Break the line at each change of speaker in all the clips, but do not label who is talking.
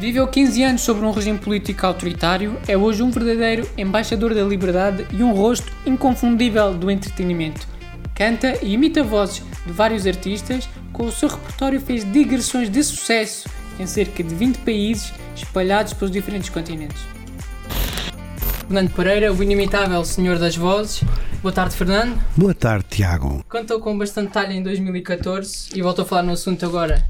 Viveu 15 anos sobre um regime político autoritário, é hoje um verdadeiro embaixador da liberdade e um rosto inconfundível do entretenimento. Canta e imita vozes de vários artistas, com o seu repertório fez digressões de sucesso em cerca de 20 países espalhados pelos diferentes continentes. Fernando Pereira, o inimitável Senhor das Vozes. Boa tarde, Fernando.
Boa tarde, Tiago.
Contou com bastante talho em 2014 e voltou a falar no assunto agora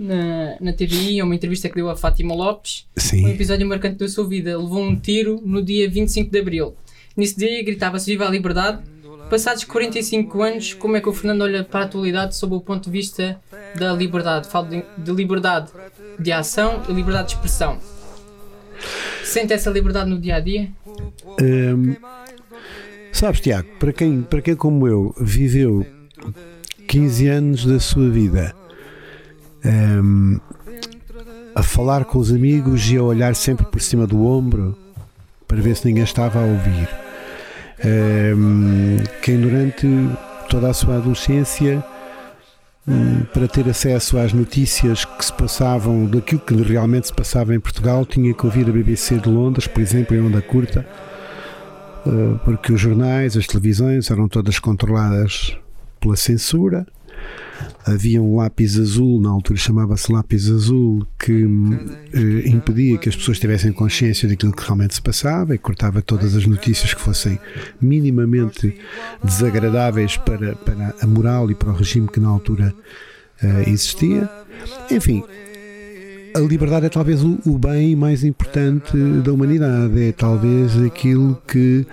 na, na TVI, uma entrevista que deu a Fátima Lopes.
Sim.
Um episódio marcante da sua vida. Levou um tiro no dia 25 de Abril. Nesse dia gritava-se Viva a Liberdade. Passados 45 anos, como é que o Fernando olha para a atualidade sob o ponto de vista da liberdade? Falo de, de liberdade de ação e liberdade de expressão. Sente essa liberdade no dia a dia?
Hum, sabes, Tiago, para quem, para quem como eu viveu 15 anos da sua vida hum, a falar com os amigos e a olhar sempre por cima do ombro para ver se ninguém estava a ouvir. Hum, quem durante toda a sua adolescência hum, para ter acesso às notícias que se passavam, daquilo que realmente se passava em Portugal, tinha que ouvir a BBC de Londres, por exemplo, em onda curta, uh, porque os jornais, as televisões eram todas controladas pela censura. Havia um lápis azul, na altura chamava-se lápis azul, que uh, impedia que as pessoas tivessem consciência daquilo que realmente se passava e cortava todas as notícias que fossem minimamente desagradáveis para, para a moral e para o regime que na altura uh, existia. Enfim, a liberdade é talvez o, o, bem mais importante da humanidade, é talvez aquilo que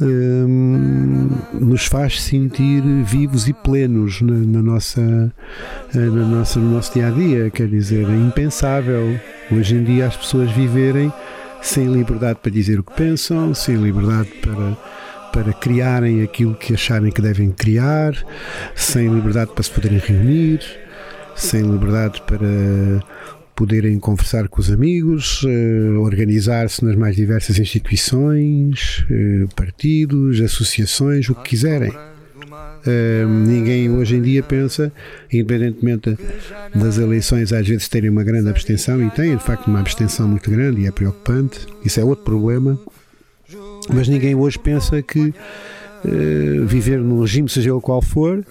hum, nos faz sentir vivos e plenos na, na, nossa, na nossa, no nosso dia a dia. Quer dizer, é impensável hoje em dia as pessoas viverem sem liberdade para dizer o que pensam, sem liberdade para para criarem aquilo que acharem que devem criar, sem liberdade para se poderem reunir, sem liberdade para poderem conversar com os amigos, uh, organizar-se nas mais diversas instituições, uh, partidos, associações, o que quiserem. Uh, ninguém hoje em dia pensa, independentemente das eleições, às vezes terem uma grande abstenção, e tem de facto uma abstenção muito grande e é preocupante, isso é outro problema, mas ninguém hoje pensa que viver num regime, seja ele qual for,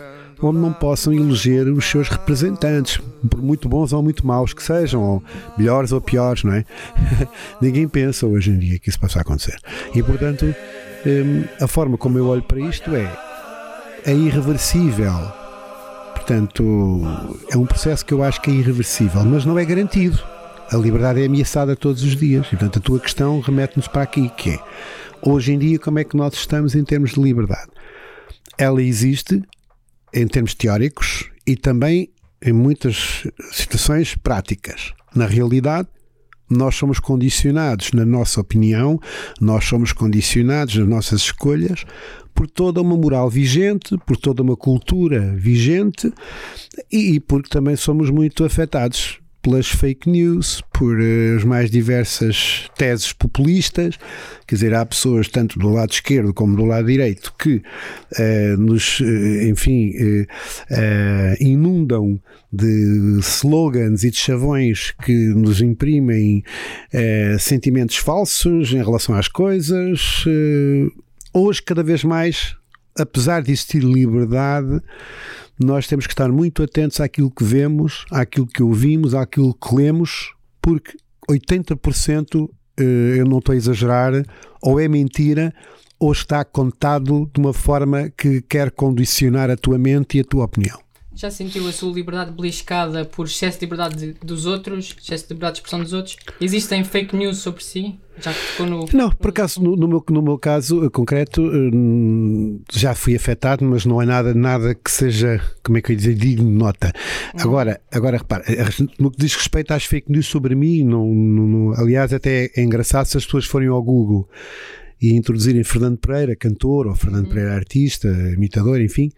onde não possam eleger os seus representantes, por muito bons ou muito maus que sejam, ou melhores ou piores, não é? Ninguém pensa hoje em dia que isso possa acontecer. E, portanto, hum, a forma como eu olho para isto é, é irreversível. Portanto, é um processo que eu acho que é irreversível, mas não é garantido. A liberdade é ameaçada todos os dias. E, portanto, a tua questão remete-nos para aqui, que é, hoje em dia, como é que nós estamos em termos de liberdade? Ela existe, em termos teóricos e também em muitas situações práticas. Na realidade, nós somos condicionados na nossa opinião, nós somos condicionados nas nossas escolhas por toda uma moral vigente, por toda uma cultura vigente e porque também somos muito afetados pelas fake news, por uh, as mais diversas teses populistas. Quer dizer, há pessoas, tanto do lado esquerdo como do lado direito, que uh, nos, uh, enfim, inundam de slogans e de chavões que nos imprimem sentimentos falsos em relação às coisas. hoje, cada vez mais, apesar de existir liberdade, nós temos que estar muito atentos àquilo que vemos, àquilo que ouvimos, àquilo que lemos, porque 80%, eh, eu não estou a exagerar, ou é mentira ou está contado de uma forma que quer condicionar a tua mente e a tua opinião.
Já sentiu a sua liberdade beliscada por excesso de liberdade dos outros, excesso de liberdade de expressão dos outros? Existem fake news sobre si? Já ficou no.
Não, por acaso, no, no, meu, no meu caso eh, concreto, hum, já fui afetado, mas não é nada, nada que seja, como é que eu ia dizer, digno de nota. Hum. Agora, agora repara, eh, no que diz respeito às fake news sobre mim, não, não, aliás, até é engraçado se as pessoas forem ao Google e introduzirem Fernando Pereira, cantor, ou Fernando hum. Pereira, artista, imitador, enfim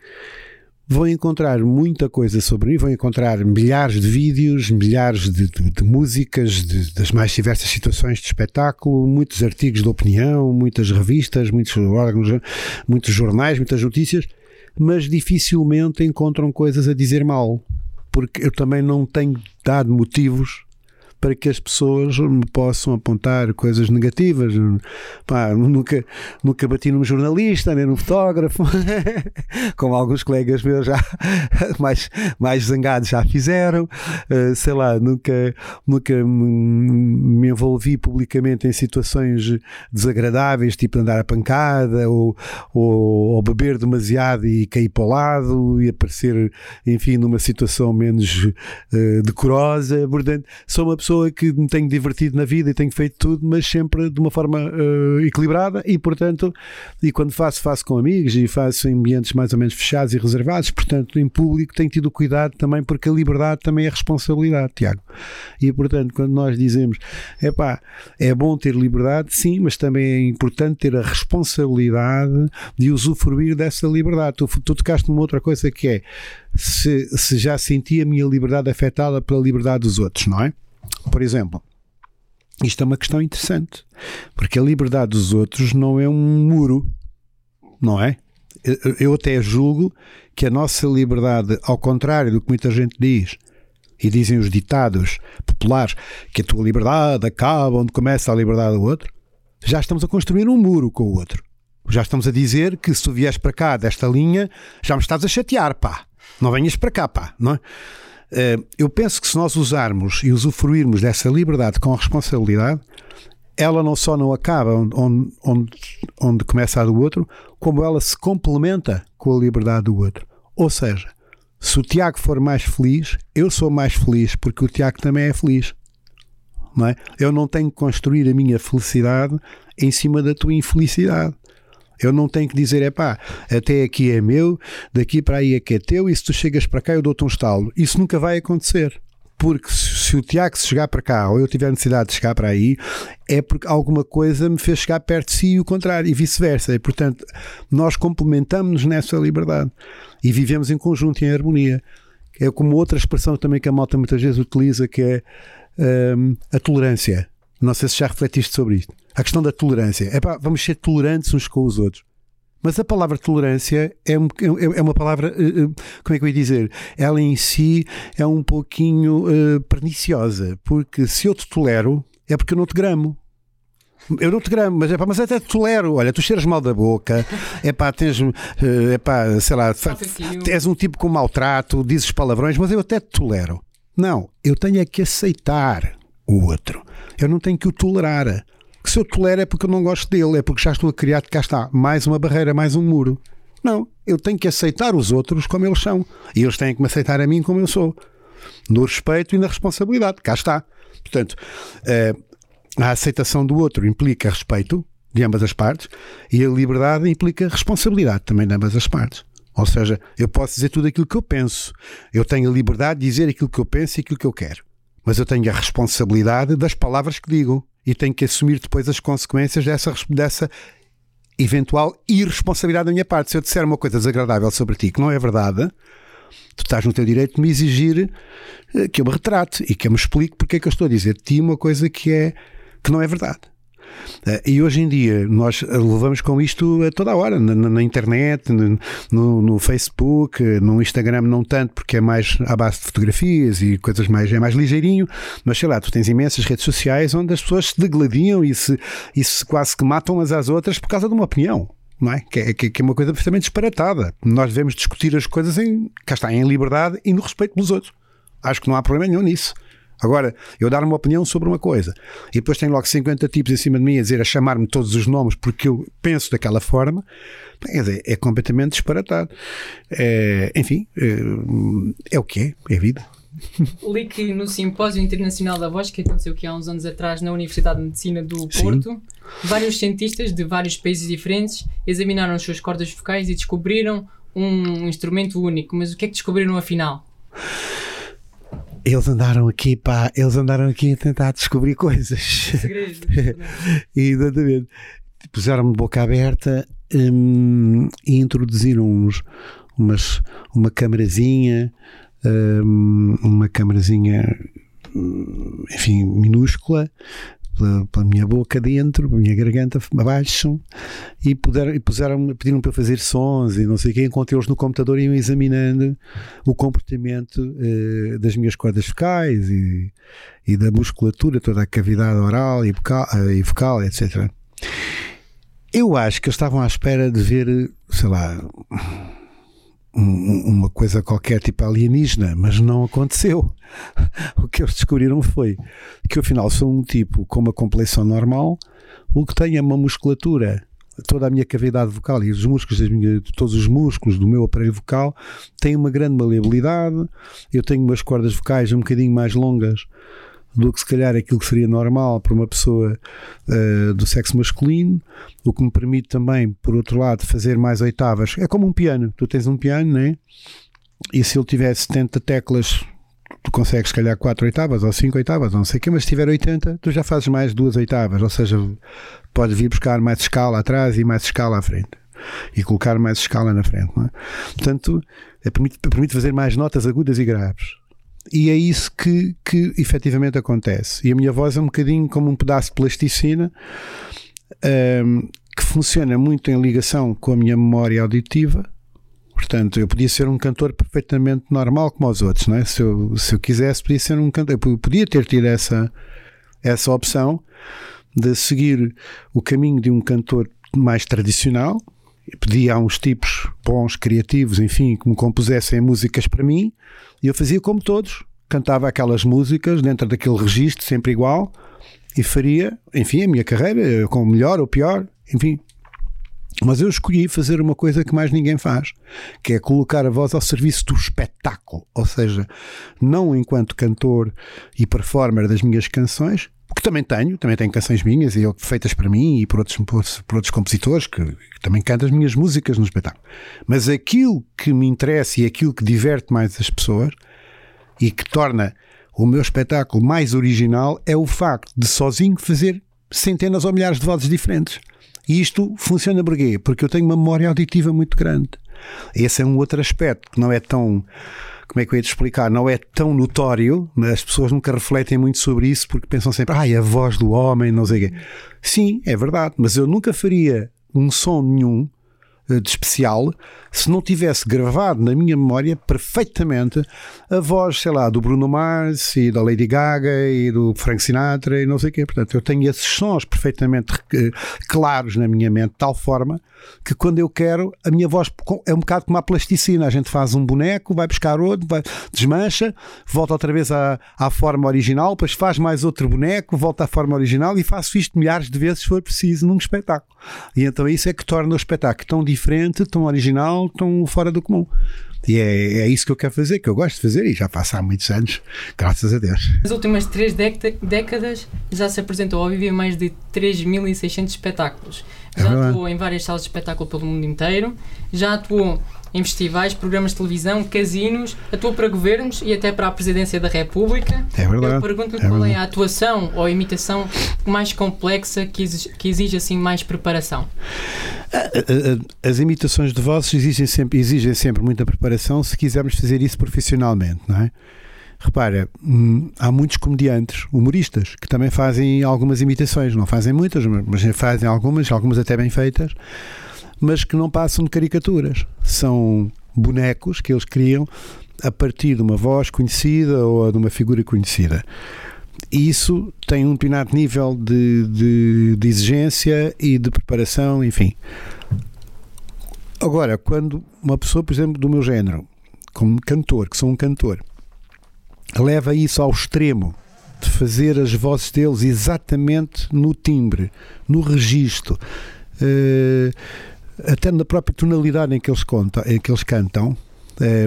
vão encontrar muita coisa sobre mim, vão encontrar milhares de vídeos, milhares de, de, de músicas, de, das mais diversas situações de espetáculo, muitos artigos de opinião, muitas revistas, muitos órgãos, muitos jornais, muitas notícias, mas dificilmente encontram coisas a dizer mal, porque eu também não tenho dado motivos para que as pessoas me possam apontar coisas negativas. Pá, nunca, nunca bati num jornalista, nem num fotógrafo, como alguns colegas meus já mais, mais zangados já fizeram. Uh, sei lá, nunca, nunca me envolvi publicamente em situações desagradáveis, tipo andar a pancada ou, ou, ou beber demasiado e cair para o lado e aparecer, enfim, numa situação menos uh, decorosa. Portanto, sou uma pessoa que me tenho divertido na vida e tenho feito tudo, mas sempre de uma forma uh, equilibrada e, portanto, e quando faço, faço com amigos e faço em ambientes mais ou menos fechados e reservados, portanto, em público tenho tido cuidado também porque a liberdade também é responsabilidade, Tiago. E, portanto, quando nós dizemos, é pá, é bom ter liberdade, sim, mas também é importante ter a responsabilidade de usufruir dessa liberdade. Tu, tu tocaste numa outra coisa que é se, se já senti a minha liberdade afetada pela liberdade dos outros, não é? Por exemplo, isto é uma questão interessante, porque a liberdade dos outros não é um muro, não é? Eu até julgo que a nossa liberdade, ao contrário do que muita gente diz, e dizem os ditados populares, que a tua liberdade acaba onde começa a liberdade do outro, já estamos a construir um muro com o outro. Já estamos a dizer que se tu vieres para cá desta linha, já me estás a chatear, pá. Não venhas para cá, pá. Não é? Eh, eu penso que se nós usarmos e usufruirmos dessa liberdade com responsabilidade, ela não só não acaba onde, onde, onde começa a do outro, como ela se complementa com a liberdade do outro. Ou seja, se o Tiago for mais feliz, eu sou mais feliz porque o Tiago também é feliz. Não é? Eu não tenho que construir a minha felicidade em cima da tua infelicidade. Eu não tenho que dizer, é pá, até aqui é meu, daqui para aí é que é teu, e se tu chegas para cá eu dou-te um estalo. Isso nunca vai acontecer. Porque se o Tiago chegar para cá ou eu tiver necessidade de chegar para aí, é porque alguma coisa me fez chegar perto de si e o contrário, e vice-versa. E portanto, nós complementamos-nos nessa liberdade e vivemos em conjunto, em harmonia. É como outra expressão também que a malta muitas vezes utiliza, que é um, a tolerância. Não sei se já refletiste sobre isto. A questão da tolerância. É pá, vamos ser tolerantes uns com os outros. Mas a palavra tolerância é, é, é uma palavra, eh, eh, como é que eu ia dizer? Ela em si é um pouquinho uh, perniciosa, porque se eu te tolero, é porque eu não te gramo. Eu não te gramo, mas, é pá, mas até te tolero. Olha, tu cheiras mal da boca, é pá, tens, é pá, sei lá, és um tipo com maltrato, dizes palavrões, mas eu até te tolero. Não, eu tenho é que aceitar o outro. Eu não tenho que o tolerar que se eu tolero é porque eu não gosto dele, é porque já estou a criar, cá está, mais uma barreira, mais um muro. Não, eu tenho que aceitar os outros como eles são. E eles têm que me aceitar a mim como eu sou. No respeito e na responsabilidade. Cá está. Portanto, eh, a aceitação do outro implica respeito de ambas as partes e a liberdade implica responsabilidade também de ambas as partes. Ou seja, eu posso dizer tudo aquilo que eu penso. Eu tenho a liberdade de dizer aquilo que eu penso e aquilo que eu quero. Mas eu tenho a responsabilidade das palavras que digo e tenho que assumir depois as consequências dessa, dessa eventual irresponsabilidade da minha parte. Se eu disser uma coisa desagradável sobre ti que não é verdade, tu estás no teu direito de me exigir eh, que eu me retrate e que eu me explique porque é que eu estou a dizer de ti uma coisa que, é, que não é verdade. Eh, e hoje em dia nós levamos com isto a toda a hora, na, na internet, no, no, Facebook, no Instagram não tanto, porque é mais à base de fotografias e coisas mais, é mais ligeirinho, mas sei lá, tu tens imensas redes sociais onde as pessoas se degladiam e se, e se quase que matam umas às outras por causa de uma opinião. Não é? Que, é, que é uma coisa perfeitamente disparatada. Nós devemos discutir as coisas em, cá está, em liberdade e no respeito pelos outros. Acho que não há problema nenhum nisso. Agora, eu dar uma opinião sobre uma coisa e depois tem logo 50 tipos em cima de mim a dizer, a chamar-me todos os nomes porque eu penso daquela forma, é, é completamente disparatado. É, enfim, é, é, o que é, é vida.
Li que no Simpósio Internacional da Voz, que aconteceu aqui há uns anos atrás na Universidade de Medicina do Porto, Sim. vários cientistas de vários países diferentes examinaram as suas cordas vocais e descobriram um instrumento único. Mas o que é que descobriram afinal?
Eles andaram aqui, pá, eles andaram aqui a tentar descobrir coisas.
Segredos.
Exatamente. Puseram-me de boca aberta um, e introduziram uns, umas, uma camarazinha, um, uma camarazinha, hum, enfim, minúscula, pela, pela, minha boca dentro, pela minha garganta abaixo, e, puderam, e puseram, pediram para fazer sons e não sei o que, encontrei-los no computador e iam examinando o comportamento uh, das minhas cordas vocais e, e, da musculatura, toda a cavidade oral e vocal, uh, e vocal etc. Eu acho que eles estavam à espera de ver, sei lá, um, uma coisa qualquer tipo alienígena, mas não aconteceu. O que eles descobriram foi que afinal sou um tipo com uma complexão normal, o que tem é uma musculatura toda a minha cavidade vocal e os músculos, minhas, todos os músculos do meu aparelho vocal têm uma grande maleabilidade. Eu tenho umas cordas vocais um bocadinho mais longas do que se calhar aquilo que seria normal para uma pessoa uh, do sexo masculino, o que me permite também, por outro lado, fazer mais oitavas. É como um piano, tu tens um piano, né? E se ele tiver 70 teclas, tu consegues, se calhar, 4 oitavas ou 5 oitavas, não sei o quê, mas se tiver 80, tu já fazes mais duas oitavas, ou seja, podes vir buscar mais escala atrás e mais escala à frente. E colocar mais escala na frente, não é? Portanto, é, permite, permite fazer mais notas agudas e graves. E é isso que, que efetivamente acontece. E a minha voz é um bocadinho como um pedaço de plasticina um, que funciona muito em ligação com a minha memória auditiva. Portanto, eu podia ser um cantor perfeitamente normal como os outros, não é? Se eu, se eu quisesse, podia ser um cantor. Eu podia ter tido essa, essa opção de seguir o caminho de um cantor mais tradicional. Pedia a uns tipos bons, criativos, enfim, que me compusessem músicas para mim. E eu fazia como todos, cantava aquelas músicas dentro daquele registro, sempre igual, e faria, enfim, a minha carreira, com melhor ou pior, enfim. Mas eu escolhi fazer uma coisa que mais ninguém faz, que é colocar a voz ao serviço do espetáculo, ou seja, não enquanto cantor e performer das minhas canções, que também tenho, também tenho canções minhas e feitas para mim e por outros, por, por outros compositores que, que, também cantam as minhas músicas no espetáculo. Mas aquilo que me interessa e aquilo que diverte mais as pessoas e que torna o meu espetáculo mais original é o facto de sozinho fazer centenas ou milhares de vozes diferentes. E isto funciona porquê? Porque eu tenho uma memória auditiva muito grande. Esse é um outro aspecto que não é tão como é que eu ia te explicar? Não é tão notório, mas as pessoas nunca refletem muito sobre isso porque pensam sempre, ai, a voz do homem, não sei o quê. Sim, é verdade, mas eu nunca faria um som nenhum de especial se não tivesse gravado na minha memória perfeitamente a voz, sei lá, do Bruno Mars e da Lady Gaga e do Frank Sinatra e não sei o quê. Portanto, eu tenho esses sons perfeitamente eh, claros na minha mente, de tal forma que quando eu quero, a minha voz é um bocado como a plasticina. A gente faz um boneco, vai buscar outro, vai, desmancha, volta outra vez à, à forma original, depois faz mais outro boneco, volta à forma original e faço isto milhares de vezes se for preciso num espetáculo. E então isso é que torna o espetáculo tão diferente, tão original, tão fora do comum. E é, é isso que eu quero fazer, que eu gosto de fazer e já faço há muitos anos, graças a Deus.
Nas últimas três décadas já se apresentou ao vivo mais de 3.600 espetáculos. É já atuou em várias salas de espetáculo pelo mundo inteiro, já atuou em festivais, programas de televisão, casinos, atuou para governos e até para a presidência da República.
É verdade.
Eu pergunto-lhe é qual verdade. é a atuação ou a imitação mais complexa que exige, que exige assim mais preparação.
As imitações de vozes exigem sempre, exigem sempre muita preparação se quisermos fazer isso profissionalmente, não é? Repara, hum, há muitos comediantes, humoristas, que também fazem algumas imitações, não fazem muitas, mas fazem algumas, algumas até bem feitas, mas que não passam de caricaturas. São bonecos que eles criam a partir de uma voz conhecida ou de uma figura conhecida. Isso tem um determinado nível de, de, de exigência e de preparação, enfim. Agora, quando uma pessoa, por exemplo, do meu género, como cantor, que sou um cantor, leva isso ao extremo de fazer as vozes deles exatamente no timbre, no registro, uh, até na própria tonalidade em que eles, contam, em que eles cantam,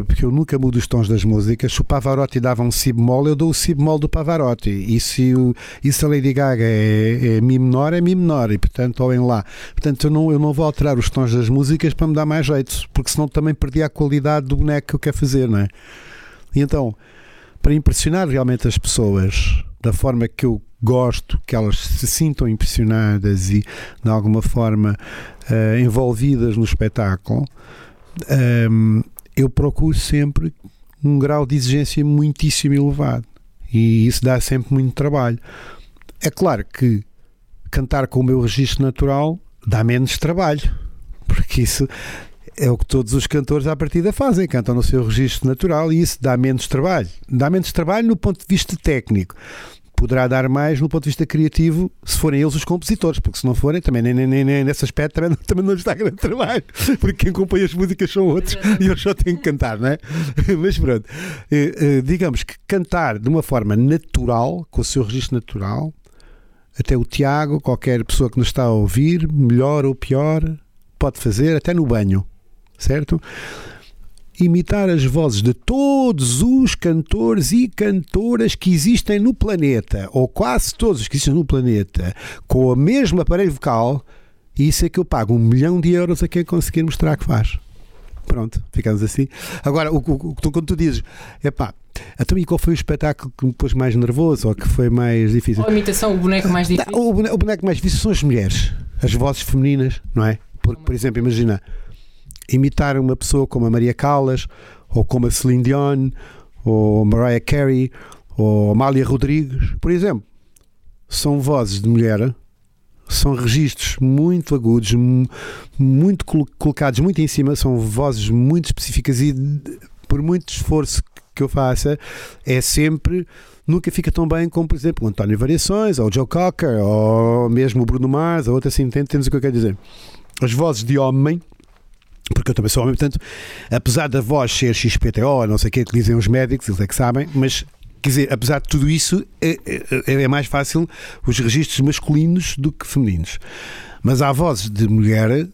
porque eu nunca mudo os tons das músicas. Se o Pavarotti dava um si bemol, eu dou o si bemol do Pavarotti. E se, o, e se a Lady Gaga é, é Mi menor, é Mi menor. E portanto, olhem lá. Portanto, eu não, eu não vou alterar os tons das músicas para me dar mais jeito, porque senão também perdi a qualidade do boneco que eu quero fazer, não é? E então, para impressionar realmente as pessoas da forma que eu gosto que elas se sintam impressionadas e de alguma forma uh, envolvidas no espetáculo, um, ehm, eu procuro sempre um grau de exigência muitíssimo elevado e isso dá sempre muito trabalho. É claro que cantar com o meu registro natural dá menos trabalho, porque isso é o que todos os cantores à partida fazem, cantam no seu registro natural e isso dá menos trabalho. Dá menos trabalho no ponto de vista técnico. Poderá dar mais no ponto de vista criativo se forem eles os compositores, porque se não forem, também nem, nem, nem, nesse aspecto também, também não lhes dá grande trabalho, porque quem compõe as músicas são outros e eu só tenho que cantar, não é? Mas pronto, eh, eh, digamos que cantar de uma forma natural, com o seu registro natural, até o Tiago, qualquer pessoa que nos está a ouvir, melhor ou pior, pode fazer, até no banho certo? Imitar as vozes de todos os cantores e cantoras que existem no planeta, ou quase todos os que existem no planeta, com o mesmo aparelho vocal, isso é que eu pago um milhão de euros a quem conseguir mostrar que faz. Pronto, ficamos assim. Agora, o, o, o, quando tu dizes, epá, então e qual foi o espetáculo que me pôs mais nervoso ou que foi mais difícil?
Ou a imitação, o boneco mais difícil?
Não, o, boneco, o boneco mais difícil são as mulheres, as vozes femininas, não é? Porque, por exemplo, imagina, imitar uma pessoa como a Maria Callas, ou como a Celine Dion, ou Mariah Carey, ou Amália Rodrigues, por exemplo. São vozes de mulher, são registros muito agudos, muito colocados muito em cima, são vozes muito específicas e por muito esforço que eu faça, é sempre nunca fica tão bem como, por exemplo, o António Variações, ou o Joe Cocker, ou mesmo o Bruno Mars, ou outro assim, entendes o que eu quero dizer? As vozes de homem porque eu também sou homem, portanto, apesar da voz ser XPTO, não sei o que, que dizem os médicos, eles é que sabem, mas quer dizer, apesar de tudo isso, é, é, é, mais fácil os registros masculinos do que femininos. Mas há vozes de mulher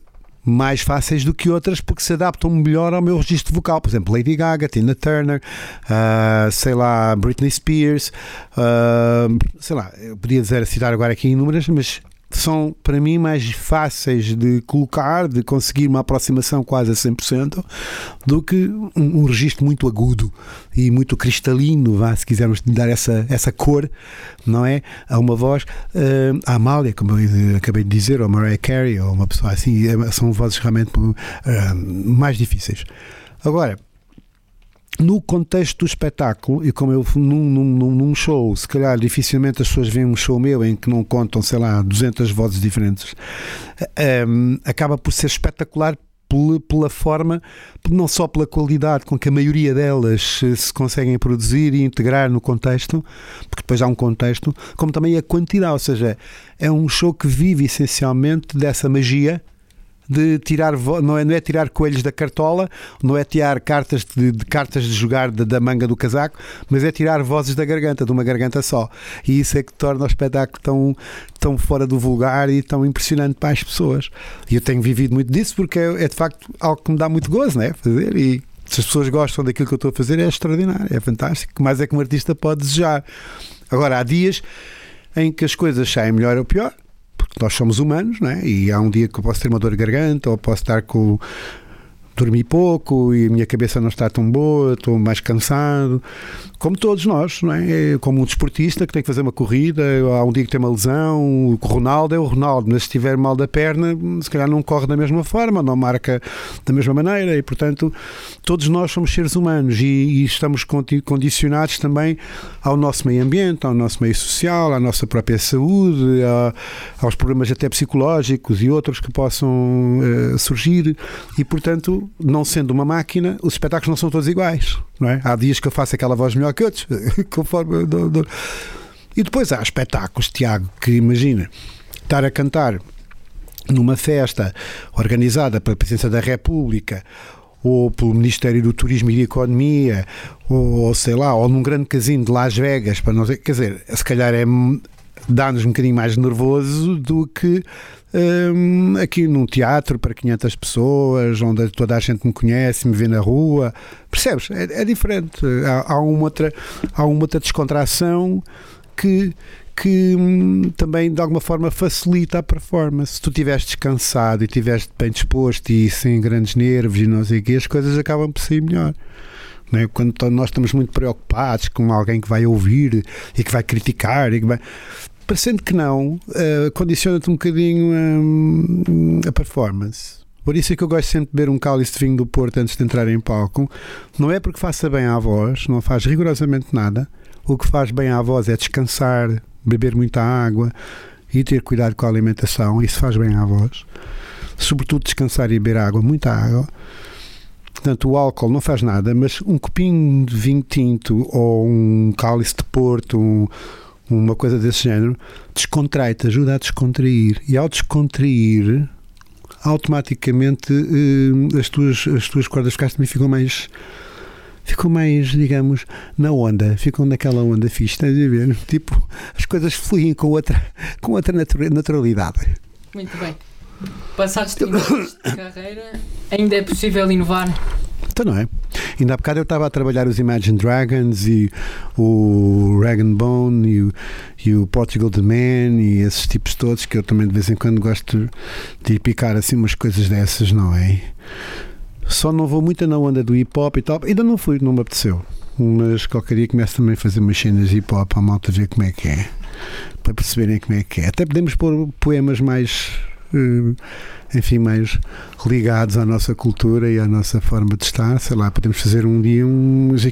mais fáceis do que outras porque se adaptam melhor ao meu registro vocal. Por exemplo, Lady Gaga, Tina Turner, uh, sei lá, Britney Spears, uh, sei lá, eu podia dizer, citar agora aqui inúmeras, mas são para mim mais fáceis de colocar, de conseguir uma aproximação quase a 100%, do que um, um registro muito agudo e muito cristalino, vá, se quisermos dar essa, essa cor, não é? A uma voz. Uh, a Amália, como eu acabei de dizer, ou Mariah Carey, ou uma pessoa assim, é, são vozes realmente uh, mais difíceis. Agora, no contexto do espetáculo, e como eu num, num, num, show, se calhar dificilmente as pessoas veem um show meu em que não contam, sei lá, 200 vozes diferentes, um, ehm, acaba por ser espetacular pela, pela, forma, não só pela qualidade com que a maioria delas se conseguem produzir e integrar no contexto, porque depois há um contexto, como também a quantidade, ou seja, é um show que vive essencialmente dessa magia de tirar não é, não é tirar coelhos da cartola, não é tirar cartas de, de cartas de jogar de, da manga do casaco, mas é tirar vozes da garganta, de uma garganta só. E isso é que torna o espetáculo tão, tão fora do vulgar e tão impressionante para as pessoas. E eu tenho vivido muito disso porque é, é de facto algo que me dá muito gozo, né? Fazer e se as pessoas gostam daquilo que eu estou a fazer é extraordinário, é fantástico. O mais é que um artista pode desejar? Agora, há dias em que as coisas saem melhor ou pior, porque nós somos humanos, não é? E há um dia que eu posso ter uma dor de garganta ou posso estar com dormi pouco e a minha cabeça não está tão boa, estou mais cansado como todos nós, não é? é? Como um desportista que tem que fazer uma corrida, há um dia que tem uma lesão, o Ronaldo é o Ronaldo, mas se estiver mal da perna, se calhar não corre da mesma forma, não marca da mesma maneira e, portanto, todos nós somos seres humanos e, e estamos condicionados também ao nosso meio ambiente, ao nosso meio social, à nossa própria saúde, a, aos problemas até psicológicos e outros que possam uh, surgir e, portanto, não sendo uma máquina, os espetáculos não são todos iguais, não é? Há dias que eu faço aquela voz melhor que outros, conforme. Do, do. E depois há espetáculos, Tiago, que imagina estar a cantar numa festa organizada pela Presidência da República ou pelo Ministério do Turismo e da Economia, ou, ou, sei lá, ou num grande casino de Las Vegas, para não sei, quer dizer, se calhar é dá-nos um bocadinho mais nervoso do que um, aqui num teatro para 500 pessoas, onde toda a gente me conhece, me vê na rua. Percebes? É, é diferente. Há, há, uma outra, há uma outra descontração que, que hum, também de alguma forma facilita a performance. Se tu estiveres descansado e estiveres bem disposto e sem grandes nervos e não sei o quê, as coisas acabam por sair melhor. É? Quando nós estamos muito preocupados com alguém que vai ouvir e que vai criticar e que vai parecendo que não, uh, condiciona-te um bocadinho um, a performance. Por isso é que eu gosto sempre de beber um cálice de vinho do Porto antes de entrar em palco. Não é porque faça bem à voz, não faz rigorosamente nada. O que faz bem à voz é descansar beber muita água e ter cuidado com a alimentação, isso faz bem à voz. Sobretudo descansar e beber água, muita água. Portanto, o álcool não faz nada, mas um copinho de vinho tinto ou um cálice de porto, um, uma coisa desse género, descontrai-te, ajuda a descontrair. E ao descontrair, automaticamente eh, as, tuas, as tuas cordas vocais também ficam mais ficam mais, digamos, na onda, ficam naquela onda fixe, estás a ver? Tipo, as coisas fluem com outra, com outra naturalidade.
Muito bem. Passados 30 anos de carreira, ainda é possível inovar?
Então não é? Ainda há bocado eu estava a trabalhar os Imagine Dragons e o Rag Bone e o, e o Portugal The Man e esses tipos todos que eu também de vez em quando gosto de picar assim umas coisas dessas, não é? Só não vou muito na onda do hip hop e tal. Ainda não fui, não me apeteceu. Mas qualquer dia começo também a fazer umas cenas de hip hop para a malta ver como é que é. Para perceberem como é que é. Até podemos pôr poemas mais Hmm. Enfim, mais ligados à nossa cultura e à nossa forma de estar. Sei lá, podemos fazer um dia uns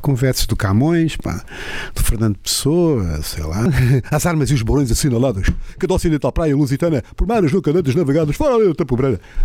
com versos do Camões, pá, do Fernando Pessoa, sei lá. As armas e os borões assinalados, que do ocidental praia lusitana, por mares nunca antes navegados, fora da Tampo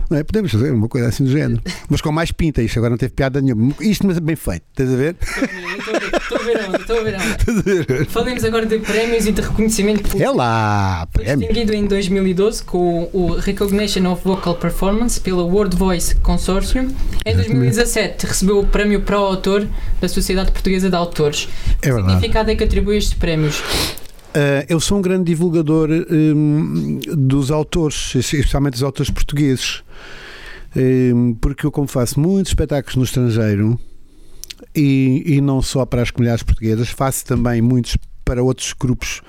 Não é? Podemos fazer uma coisa assim do género, mas com mais pinta. Isto agora não teve piada nenhuma. Isto, mas é bem feito, estás a ver?
Estou a ver estou a ver onde. Falemos agora de prémios e de reconhecimento público.
É lá,
prémio. Distinguido em 2012 com o Recognition of Vocal Performance pela World Voice Consortium. Em 2017 recebeu o prémio Pro Autor da Sociedade Portuguesa de Autores.
É
que significado é que atribui estes prémios?
Uh, eu sou um grande divulgador um, dos autores, especialmente dos autores portugueses, um, porque eu, como faço muitos espetáculos no estrangeiro e, e não só para as comunidades portuguesas, faço também muitos para outros grupos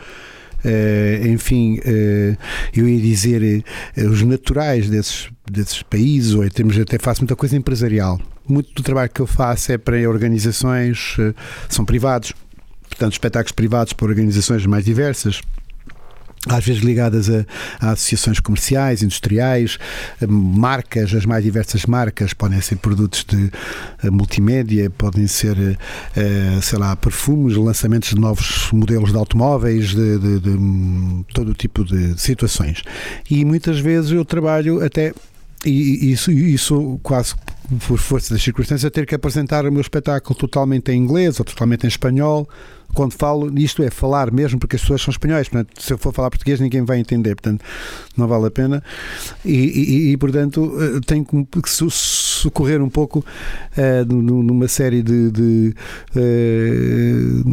enfim, uh, eu ia dizer uh, os naturais desses, desses países, ou em termos até faço muita coisa empresarial. Muito do trabalho que eu faço é para organizações, são privados, portanto, espetáculos privados para organizações mais diversas às vezes ligadas a, a, associações comerciais, industriais, marcas, as mais diversas marcas, podem ser produtos de uh, multimédia, podem ser, uh, sei lá, perfumes, lançamentos de novos modelos de automóveis, de, de, de um, todo o tipo de situações. E muitas vezes eu trabalho até e isso, isso quase por força das circunstâncias, ter que apresentar o meu espetáculo totalmente em inglês ou totalmente em espanhol quando falo, isto é falar mesmo, porque as pessoas são espanhóis, portanto, se eu for falar português ninguém vai entender, portanto, não vale a pena. E, e, e portanto, eh, tenho que socorrer um pouco uh, numa série de. de, uh,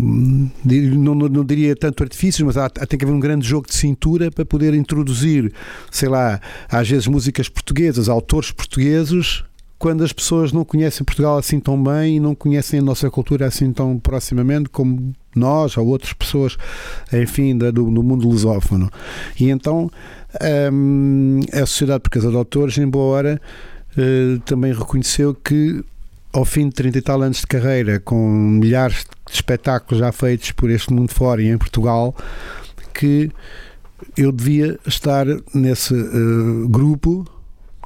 de não, não, não, diria tanto artifícios, mas há, tem que haver um grande jogo de cintura para poder introduzir, sei lá, às vezes músicas portuguesas, autores portugueses quando as pessoas não conhecem Portugal assim tão bem e não conhecem a nossa cultura assim tão proximamente como nós ou outras pessoas, enfim, do, do mundo lusófono. E então hum, a Sociedade Portuguesa de Autores, embora uh, também reconheceu que ao fim de 30 e tal anos de carreira, com milhares de espetáculos já feitos por este mundo fora e em Portugal, que eu devia estar nesse uh, grupo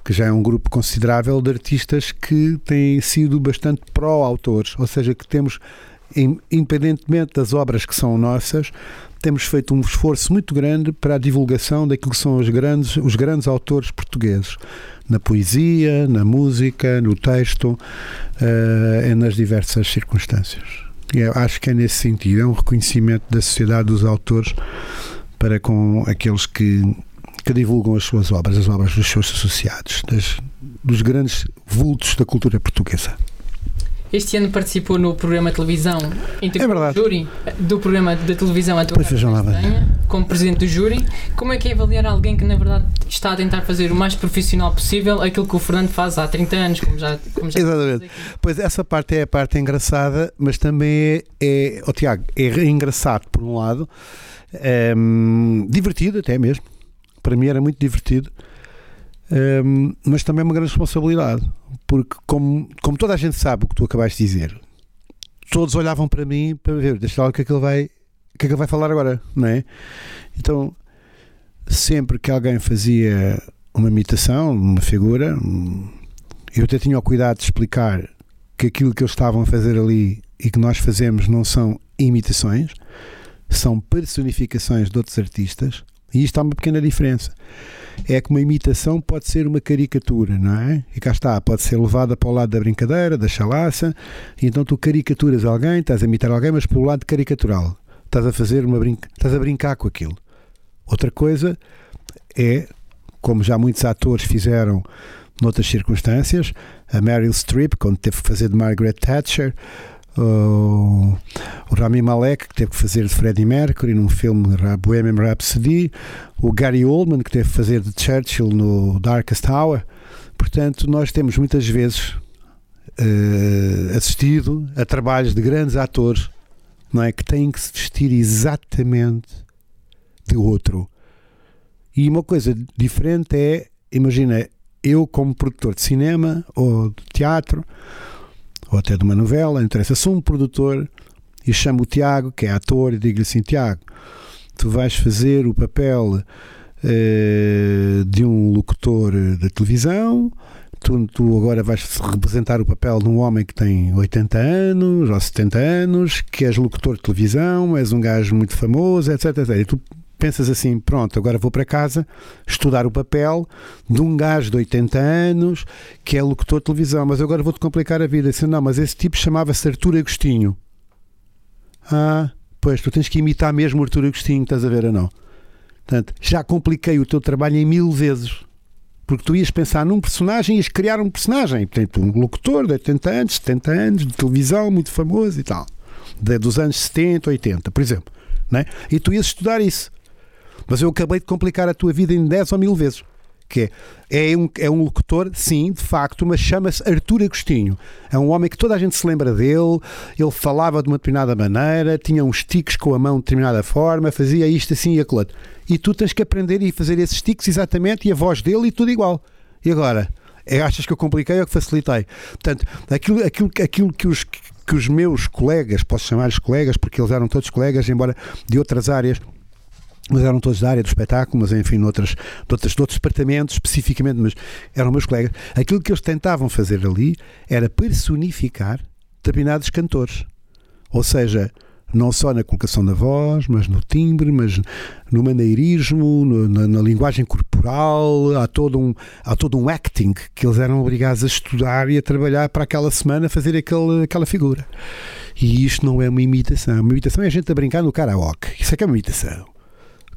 que já é um grupo considerável de artistas que têm sido bastante pró-autores, ou seja, que temos, independentemente das obras que são nossas, temos feito um esforço muito grande para a divulgação daquilo que são os grandes, os grandes autores portugueses, na poesia, na música, no texto, uh, nas diversas circunstâncias. E acho que é nesse sentido, é um reconhecimento da sociedade dos autores para com aqueles que que divulgam as suas obras, as obras dos seus associados, das, dos grandes vultos da cultura portuguesa.
Este ano participou no programa de televisão
é verdade.
júri do programa de televisão a tua como presidente do júri. Como é que é avaliar alguém que na verdade está a tentar fazer o mais profissional possível aquilo que o Fernando faz há 30 anos, como já, como já
Exatamente. Pois essa parte é a parte engraçada, mas também é, é oh, Tiago, é engraçado por um lado, é, divertido até mesmo para mim era muito divertido, um, mas também é uma grande responsabilidade, porque como, como toda a gente sabe o que tu acabaste de dizer, todos olhavam para mim para ver, deixa lá o que é que ele vai, o que é que ele vai falar agora, não é? Então, sempre que alguém fazia uma imitação, uma figura, eu até tinha o cuidado de explicar que aquilo que eles estavam a fazer ali e que nós fazemos não são imitações, são personificações de outros artistas, e isto há uma pequena diferença. É que uma imitação pode ser uma caricatura, não é? E cá está, pode ser levada para o lado da brincadeira, da chalaça, e então tu caricaturas alguém, estás a imitar alguém, mas pelo lado caricatural. Estás a fazer uma brinca... estás a brincar com aquilo. Outra coisa é, como já muitos atores fizeram noutras circunstâncias, a Meryl Streep, quando teve que fazer de Margaret Thatcher, o, o Rami Malek, que teve que fazer de Freddie Mercury num filme Bohemian Rhapsody, o Gary Oldman, que teve que fazer de Churchill no Darkest Hour. Portanto, nós temos muitas vezes uh, assistido a trabalhos de grandes atores não é, que têm que se vestir exatamente de outro. E uma coisa diferente é, imagina, eu como produtor de cinema ou de teatro ou até de uma novela, interessa, sou um produtor e chamo o Tiago, que é ator, e digo-lhe assim: Tiago, tu vais fazer o papel eh, de um locutor de televisão. Tu, tu, agora vais representar o papel de um homem que tem 80 anos ou 70 anos, que és locutor de televisão, és um gajo muito famoso, etc. etc. E tu pensas assim: pronto, agora vou para casa estudar o papel de um gajo de 80 anos que é locutor de televisão, mas agora vou-te complicar a vida. Assim, não, mas esse tipo chamava-se Artur Agostinho. Ah, pois, tu tens que imitar mesmo o Artur Agostinho, estás a ver ou não? Portanto, já compliquei o teu trabalho em mil vezes. Porque tu ias pensar num personagem ias criar um personagem. Portanto, um locutor de 80 anos, 70 anos, de televisão, muito famoso e tal. De, dos anos 70, 80, por exemplo. Né? E tu ias estudar isso. Mas eu acabei de complicar a tua vida em 10 ou mil vezes. Que é, é, um, é um locutor, sim, de facto, mas chama-se Artur Agostinho. É um homem que toda a gente se lembra dele, ele falava de uma determinada maneira, tinha uns tiques com a mão de determinada forma, fazia isto assim e aquilo. E tu tens que aprender e fazer esses tiques exatamente e a voz dele e tudo igual. E agora? É, achas que eu compliquei ou que facilitei? Portanto, aquilo, aquilo, aquilo que os que os meus colegas, posso chamar-lhes colegas, porque eles eram todos colegas, embora de outras áreas, mas eram todos da área do espetáculo, mas enfim, noutras, noutras, noutros departamentos especificamente, mas eram meus colegas. Aquilo que eles tentavam fazer ali era personificar determinados cantores. Ou seja, não só na colocação da voz, mas no timbre, mas no maneirismo, no, na, na, linguagem corporal, há todo, um, há todo um acting que eles eram obrigados a estudar e a trabalhar para aquela semana fazer aquele, aquela figura. E isto não é uma imitação. Uma imitação é a gente a brincar no karaoke. Isso é que é uma imitação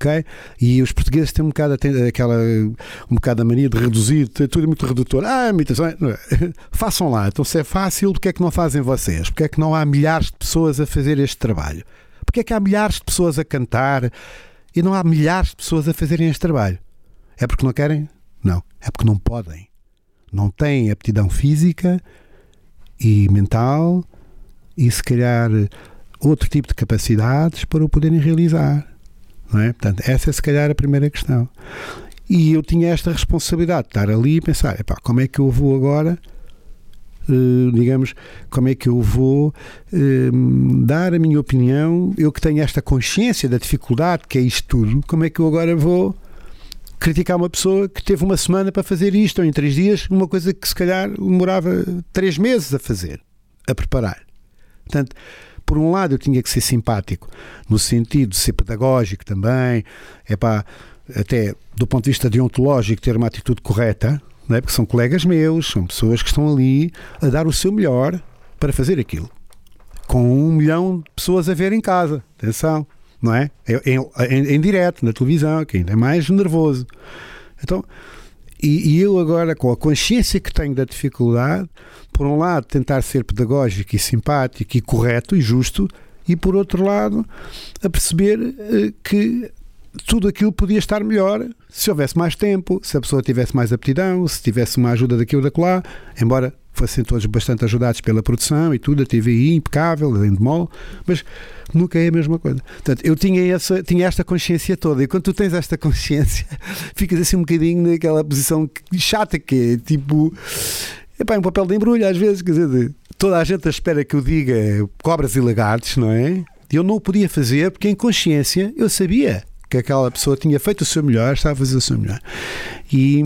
ok? E os portugueses têm um bocado aquela um bocado a mania de reduzir, tudo é muito redutor. Ah, imitação, é, façam lá. Então, se é fácil, porque é que não fazem vocês? Porque é que não há milhares de pessoas a fazer este trabalho? Porque é que há milhares de pessoas a cantar e não há milhares de pessoas a fazerem este trabalho? É porque não querem? Não. É porque não podem. Não têm aptidão física e mental e, se calhar, outro tipo de capacidades para o poderem realizar. Não é? Portanto, essa é se calhar a primeira questão. E eu tinha esta responsabilidade de estar ali e pensar: epá, como é que eu vou agora, uh, digamos, como é que eu vou uh, dar a minha opinião? Eu que tenho esta consciência da dificuldade que é isto tudo, como é que eu agora vou criticar uma pessoa que teve uma semana para fazer isto, ou em três dias, uma coisa que se calhar demorava três meses a fazer, a preparar. Portanto, por um lado eu tinha que ser simpático, no sentido de ser pedagógico também, é para até do ponto de vista deontológico ter uma atitude correta, não é? porque são colegas meus, são pessoas que estão ali a dar o seu melhor para fazer aquilo. Com um milhão de pessoas a ver em casa, atenção, não é? Em, em, em direto, na televisão, que ainda é mais nervoso. Então, e, e, eu agora, com a consciência que tenho da dificuldade, por um lado, tentar ser pedagógico e simpático e correto e justo, e por outro lado, a perceber uh, que tudo aquilo podia estar melhor se houvesse mais tempo, se a pessoa tivesse mais aptidão, se tivesse uma ajuda daquilo da lá, embora fossem todos bastante ajudados pela produção e tudo, a TVI impecável, a Endemol, mas nunca é a mesma coisa. Portanto, eu tinha, essa, tinha esta consciência toda, e quando tu tens esta consciência, ficas assim um bocadinho naquela posição chata que é tipo. é um papel de embrulho às vezes, quer dizer, toda a gente espera que eu diga cobras e lagartos, não é? E eu não o podia fazer porque em consciência eu sabia que aquela pessoa tinha feito o seu melhor, estava a fazer o seu melhor. E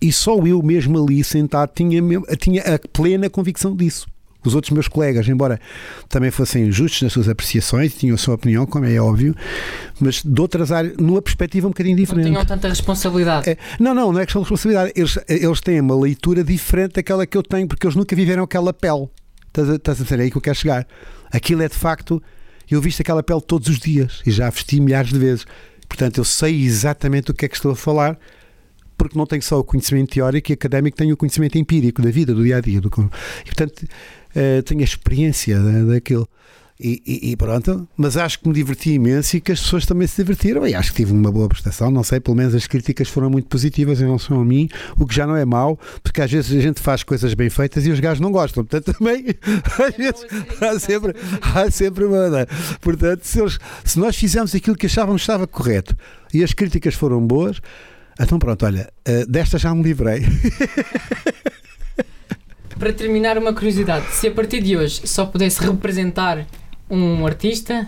e só eu mesmo ali sentado tinha, tinha a plena convicção disso. os outros meus colegas, embora também fossem justos nas suas apreciações, tinham a sua opinião, como é óbvio, mas de outras áreas, numa perspectiva um bocadinho diferente.
Não tinham tanta responsabilidade.
É, não, não, não é questão de responsabilidade. Eles, eles têm uma leitura diferente daquela que eu tenho, porque eles nunca viveram aquela pele. Estás a, estás a dizer, é aí que eu quero chegar. Aquilo é de facto. Eu visto aquela pele todos os dias e já vesti milhares de vezes. Portanto, eu sei exatamente o que é que estou a falar, porque não tenho só o conhecimento teórico e académico, tenho o conhecimento empírico da vida, do dia a dia. Do, e, portanto, uh, tenho a experiência da, daquilo. E, e, e, pronto, mas acho que me diverti imenso e que as pessoas também se divertiram. E acho que tive uma boa prestação. Não sei, pelo menos as críticas foram muito positivas em relação a mim, o que já não é mau, porque às vezes a gente faz coisas bem feitas e os gajos não gostam. Portanto, também às vezes, há, sempre, há sempre uma. Né? Portanto, se, eles, se nós fizemos aquilo que achávamos que estava correto e as críticas foram boas, então pronto, olha, eh, desta já me livrei.
Para terminar, uma curiosidade: se a partir de hoje só pudesse representar um artista,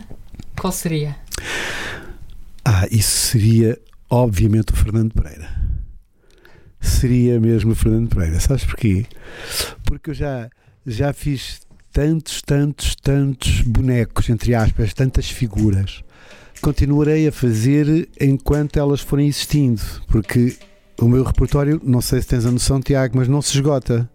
qual seria?
Ah, isso seria obviamente o Fernando Pereira. Seria mesmo o Fernando Pereira. Sabes porquê? Porque eu já, já fiz tantos, tantos, tantos bonecos, entre aspas, tantas figuras. Continuarei a fazer enquanto elas forem existindo, porque o meu repertório, não sei se tens a noção, Tiago, mas não se esgota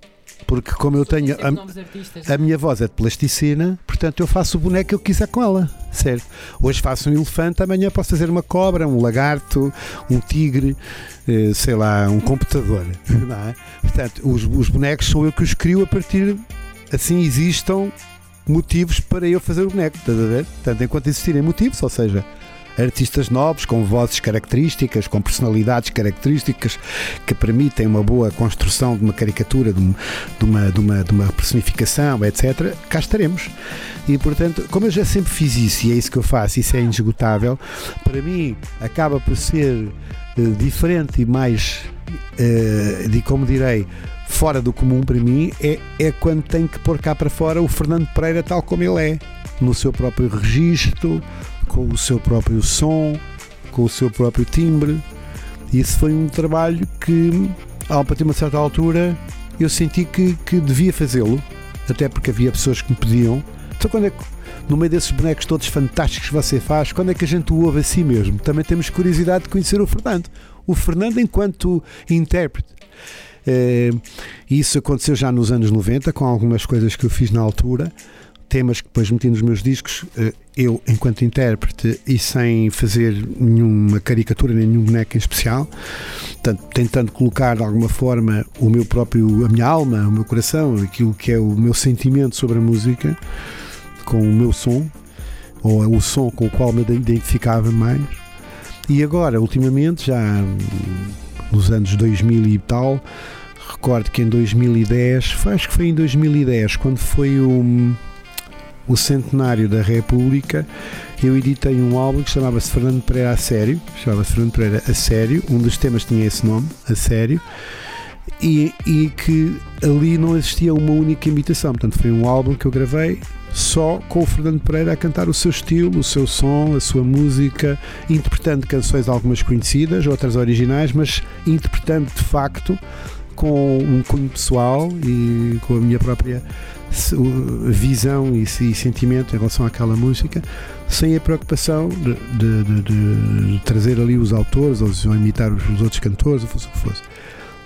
porque como eu tenho a, a, minha voz é de plasticina, portanto eu faço o boneco que eu quiser com ela, certo? Hoje faço um elefante, amanhã posso fazer uma cobra, um lagarto, um tigre, eh, sei lá, um computador, não é? Portanto, os, os bonecos sou eu que os crio a partir, assim existam motivos para eu fazer o boneco, estás a ver? Portanto, enquanto existirem motivos, ou seja, artistas novos, com vozes características, com personalidades características que permitem uma boa construção de uma caricatura, de, uma, de, uma, de uma personificação, etc., cá estaremos. E portanto, como eu já sempre fiz isso e é isso que eu faço, isso é indesgotável, para mim acaba por ser uh, diferente e mais, uh, de como direi, fora do comum para mim, é, é quando tenho que pôr cá para fora o Fernando Pereira tal como ele é, no seu próprio registro, com o seu próprio som, com o seu próprio timbre. Esse foi um trabalho que, a partir de uma certa altura, eu senti que, que devia fazê-lo, até porque havia pessoas que me pediam. Então, quando é que, no meio desses bonecos todos fantásticos que você faz, quando é que a gente o ouve assim mesmo? Também temos curiosidade de conhecer o Fernando. O Fernando, enquanto intérprete. É, isso aconteceu já nos anos 90, com algumas coisas que eu fiz na altura temas que depois meti nos meus discos, eh, eu, enquanto intérprete e sem fazer nenhuma caricatura, nenhum boneco em especial, portanto, tentando colocar de alguma forma o meu próprio, a minha alma, o meu coração, aquilo que é o meu sentimento sobre a música, com o meu som, ou o som com o qual me identificava mais. E agora, ultimamente, já nos anos 2000 e tal, recordo que em 2010, acho que foi em 2010, quando foi o o centenário da República, eu editei um álbum que chamava-se Fernando Pereira a Sério, chamava-se Fernando Pereira a Sério, um dos temas tinha esse nome, a Sério, e, e que ali não existia uma única imitação, portanto foi um álbum que eu gravei só com o Fernando Pereira a cantar o seu estilo, o seu som, a sua música, interpretando canções algumas conhecidas, outras originais, mas interpretando de facto com um cunho pessoal e com a minha própria visão e, sentimento em relação àquela música, sem a preocupação de, de, de, de trazer ali os autores ou imitar os, os, outros cantores, ou fosse o que fosse.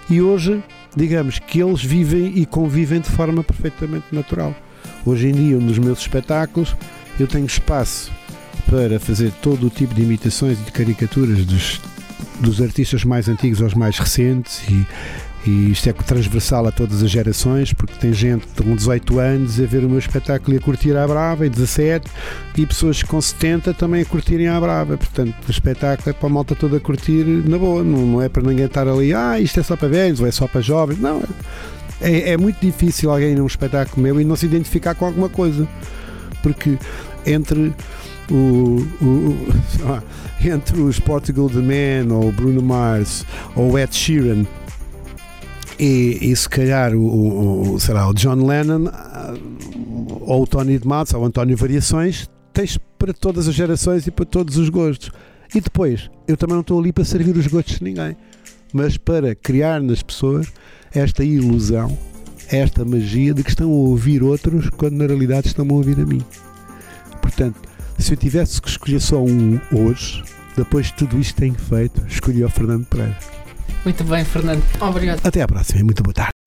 E hoje, digamos que eles vivem e convivem de forma perfeitamente natural. Hoje em dia, nos meus espetáculos, eu tenho espaço para fazer todo o tipo de imitações e de caricaturas dos, dos artistas mais antigos aos mais recentes e e isto é transversal a todas as gerações, porque tem gente com 18 anos a ver o meu espetáculo e a curtir a Brava, e 17, e pessoas com 70 também a curtirem a Brava. Portanto, o espetáculo é para a malta toda a curtir na boa, não, não é para ninguém estar ali, ah, isto é só para velhos ou é só para jovens. Não, é, é muito difícil alguém num espetáculo meu e não se identificar com alguma coisa, porque entre o, o, entre os Portugal The Man ou Bruno Mars ou Ed Sheeran e, e se calhar o, o, será o John Lennon ah, ou o Tony de Matos ou o António Variações tens para todas as gerações e para todos os gostos. E depois, eu também não estou ali para servir os gostos de ninguém, mas para criar nas pessoas esta ilusão, esta magia de que estão a ouvir outros quando na realidade estão a ouvir a mim. Portanto, se eu tivesse que escolher só um hoje, depois de tudo isto tenho feito, escolhi o Fernando Pereira.
Muito bem, Fernando. Obrigado.
Até à próxima e muito boa tarde.